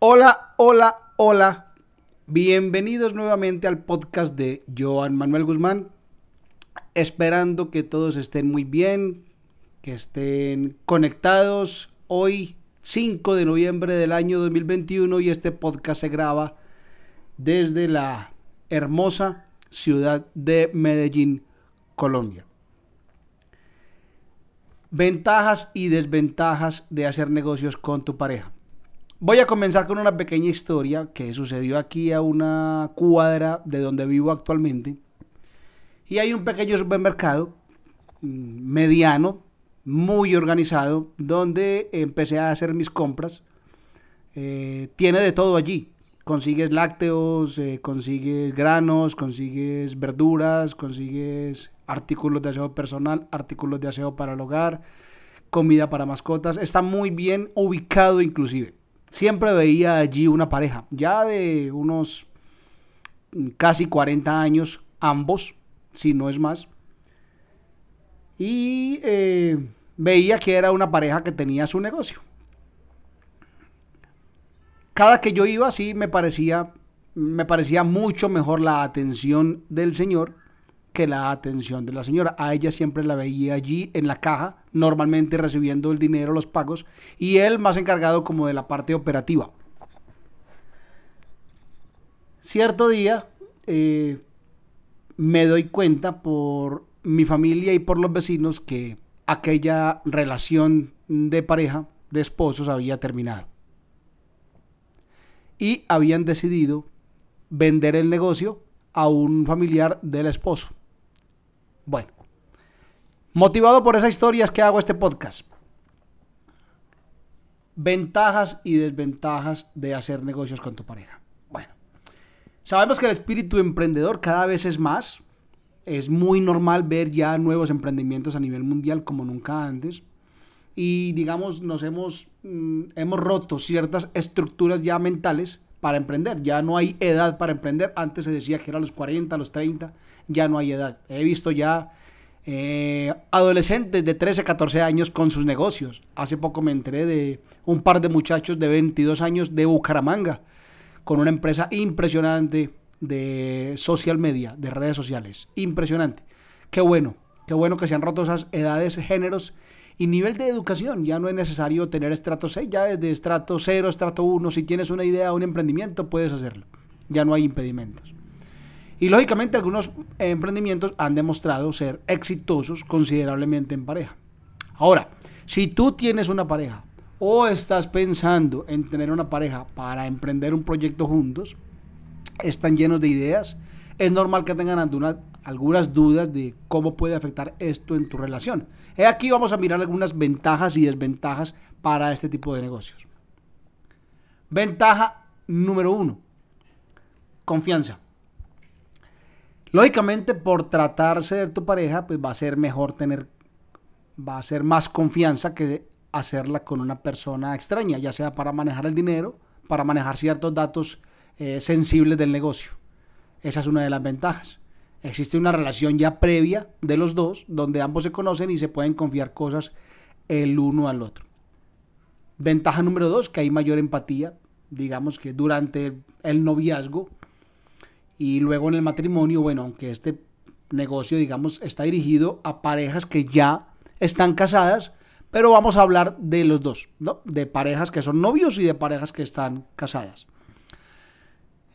Hola, hola, hola. Bienvenidos nuevamente al podcast de Joan Manuel Guzmán. Esperando que todos estén muy bien, que estén conectados. Hoy, 5 de noviembre del año 2021, y este podcast se graba desde la hermosa ciudad de Medellín, Colombia. Ventajas y desventajas de hacer negocios con tu pareja. Voy a comenzar con una pequeña historia que sucedió aquí a una cuadra de donde vivo actualmente. Y hay un pequeño supermercado mm, mediano, muy organizado, donde empecé a hacer mis compras. Eh, tiene de todo allí. Consigues lácteos, eh, consigues granos, consigues verduras, consigues artículos de aseo personal, artículos de aseo para el hogar, comida para mascotas. Está muy bien ubicado inclusive. Siempre veía allí una pareja, ya de unos casi 40 años, ambos, si no es más. Y eh, veía que era una pareja que tenía su negocio. Cada que yo iba, sí me parecía, me parecía mucho mejor la atención del señor que la atención de la señora. A ella siempre la veía allí en la caja, normalmente recibiendo el dinero, los pagos, y él más encargado como de la parte operativa. Cierto día eh, me doy cuenta por mi familia y por los vecinos que aquella relación de pareja, de esposos, había terminado. Y habían decidido vender el negocio a un familiar del esposo. Bueno, motivado por esa historia es que hago este podcast. Ventajas y desventajas de hacer negocios con tu pareja. Bueno, sabemos que el espíritu emprendedor cada vez es más. Es muy normal ver ya nuevos emprendimientos a nivel mundial como nunca antes. Y digamos, nos hemos, mm, hemos roto ciertas estructuras ya mentales para emprender. Ya no hay edad para emprender. Antes se decía que era a los 40, a los 30. Ya no hay edad. He visto ya eh, adolescentes de 13, 14 años con sus negocios. Hace poco me enteré de un par de muchachos de 22 años de Bucaramanga con una empresa impresionante de social media, de redes sociales. Impresionante. Qué bueno. Qué bueno que se han roto esas edades, géneros y nivel de educación, ya no es necesario tener estrato 6, ya desde estrato 0, estrato 1, si tienes una idea, un emprendimiento, puedes hacerlo. Ya no hay impedimentos. Y lógicamente algunos emprendimientos han demostrado ser exitosos considerablemente en pareja. Ahora, si tú tienes una pareja o estás pensando en tener una pareja para emprender un proyecto juntos, están llenos de ideas, es normal que tengan algunas dudas de cómo puede afectar esto en tu relación. Aquí vamos a mirar algunas ventajas y desventajas para este tipo de negocios. Ventaja número uno, confianza. Lógicamente, por tratarse de tu pareja, pues va a ser mejor tener, va a ser más confianza que hacerla con una persona extraña, ya sea para manejar el dinero, para manejar ciertos datos eh, sensibles del negocio. Esa es una de las ventajas. Existe una relación ya previa de los dos, donde ambos se conocen y se pueden confiar cosas el uno al otro. Ventaja número dos, que hay mayor empatía, digamos que durante el noviazgo y luego en el matrimonio, bueno, aunque este negocio, digamos, está dirigido a parejas que ya están casadas, pero vamos a hablar de los dos, ¿no? De parejas que son novios y de parejas que están casadas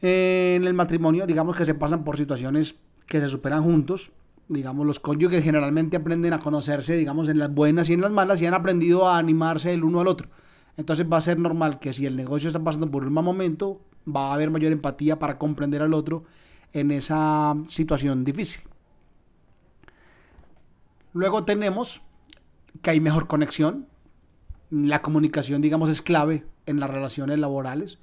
en el matrimonio, digamos que se pasan por situaciones que se superan juntos. Digamos, los cónyuges generalmente aprenden a conocerse, digamos, en las buenas y en las malas y han aprendido a animarse el uno al otro. Entonces va a ser normal que si el negocio está pasando por un mal momento, va a haber mayor empatía para comprender al otro en esa situación difícil. Luego tenemos que hay mejor conexión. La comunicación, digamos, es clave en las relaciones laborales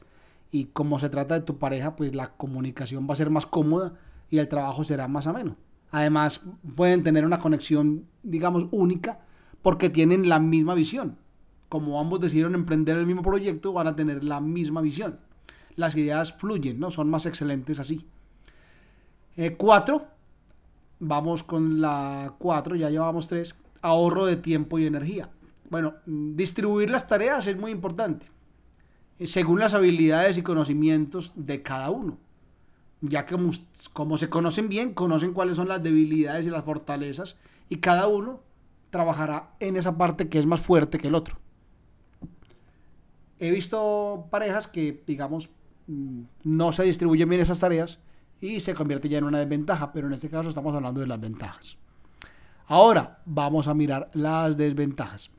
y como se trata de tu pareja, pues la comunicación va a ser más cómoda y el trabajo será más ameno. Además, pueden tener una conexión, digamos, única porque tienen la misma visión. Como ambos decidieron emprender el mismo proyecto, van a tener la misma visión. Las ideas fluyen, ¿no? Son más excelentes así. Eh, cuatro, vamos con la cuatro, ya llevamos tres, ahorro de tiempo y energía. Bueno, distribuir las tareas es muy importante según las habilidades y conocimientos de cada uno. Ya que como, se conocen bien, conocen cuáles son las debilidades y las fortalezas y cada uno trabajará en esa parte que es más fuerte que el otro. He visto parejas que, digamos, mm, no se distribuyen bien esas tareas y se convierte ya en una desventaja, pero en este caso estamos hablando de las ventajas. Ahora vamos a mirar las desventajas.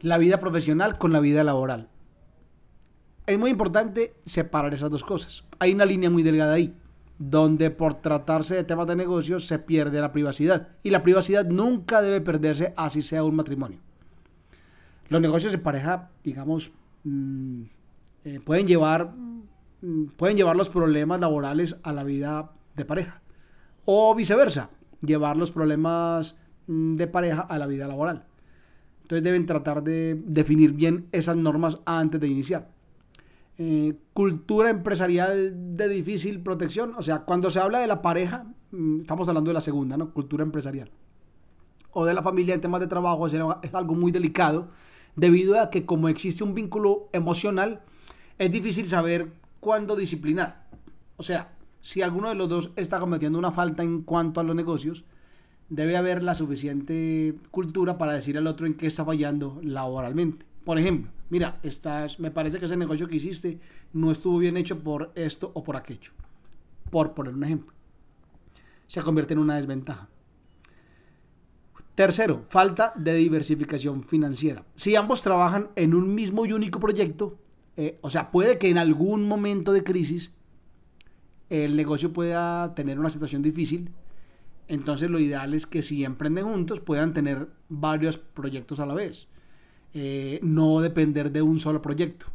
La vida profesional con la vida laboral. Es muy importante separar esas dos cosas. Hay una línea muy delgada ahí, donde por tratarse de temas de negocios se pierde la privacidad. Y la privacidad nunca debe perderse así sea un matrimonio. Los negocios de pareja, digamos, mm, eh, pueden llevar Mm, pueden llevar los problemas laborales a la vida de pareja. O viceversa, llevar los problemas mm, de pareja a la vida laboral. Entonces deben tratar de definir bien esas normas antes de iniciar. Eh, cultura empresarial de difícil protección. O sea, cuando se habla de la pareja, mm, estamos hablando de la segunda, ¿no? Cultura empresarial. O de la familia en temas de trabajo es algo muy delicado debido a que como existe un vínculo emocional, es difícil saber cuándo disciplinar. O sea, si alguno de los dos está cometiendo una falta en cuanto a los negocios, debe haber la suficiente cultura para decir al otro en qué está fallando laboralmente. Por ejemplo, mira, estás, me parece que ese negocio que hiciste no estuvo bien hecho por esto o por aquello. Por poner un ejemplo. Se convierte en una desventaja. Tercero, falta de diversificación financiera. Si ambos trabajan en un mismo y único proyecto, eh, o sea, puede que en algún momento de crisis el negocio pueda tener una situación difícil. Entonces lo ideal es que si emprenden juntos puedan tener varios proyectos a la vez. Eh, no depender de un solo proyecto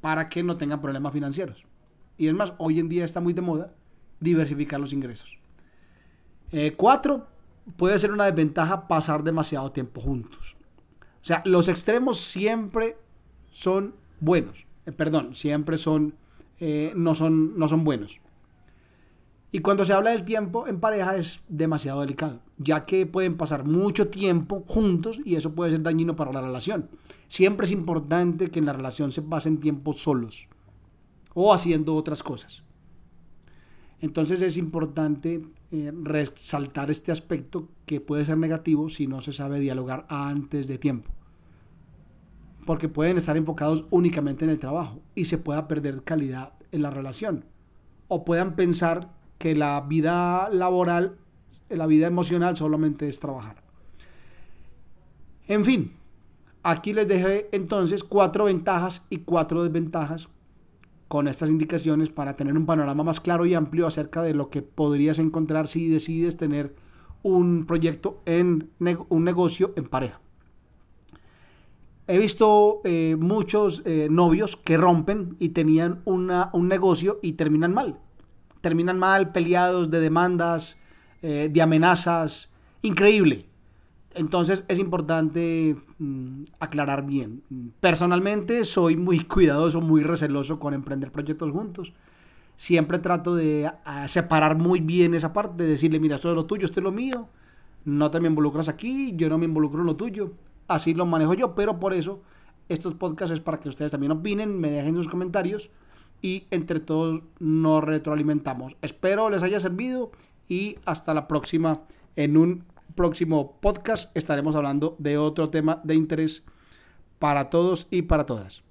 para que no tengan problemas financieros. Y es más, hoy en día está muy de moda diversificar los ingresos. Eh, cuatro, puede ser una desventaja pasar demasiado tiempo juntos. O sea, los extremos siempre son buenos. Eh, perdón, siempre son, no, son, no son buenos. Y cuando se habla del tiempo en pareja es demasiado delicado, ya que pueden pasar mucho tiempo juntos y eso puede ser dañino para la relación. Siempre es importante que en la relación se pasen tiempo solos o haciendo otras cosas. Entonces es importante eh, resaltar este aspecto que puede ser negativo si no se sabe dialogar antes de tiempo porque pueden estar enfocados únicamente en el trabajo y se pueda perder calidad en la relación. O puedan pensar que la vida laboral, la vida emocional solamente es trabajar. En fin, aquí les dejé entonces cuatro ventajas y cuatro desventajas con estas indicaciones para tener un panorama más claro y amplio acerca de lo que podrías encontrar si decides tener un proyecto en un negocio en pareja. He visto eh, muchos eh, novios que rompen y tenían una, un negocio y terminan mal. Terminan mal, peleados de demandas, eh, de amenazas. Increíble. Entonces es importante mm, aclarar bien. Personalmente soy muy cuidadoso, muy receloso con emprender proyectos juntos. Siempre trato de separar muy bien esa parte, de decirle, mira, esto es lo tuyo, esto es lo mío. No te me involucras aquí, yo no me involucro en lo tuyo así lo manejo yo, pero por eso estos podcasts es para que ustedes también opinen, me dejen sus comentarios y entre todos nos retroalimentamos. Espero les haya servido y hasta la próxima. En un próximo podcast estaremos hablando de otro tema de interés para todos y para todas.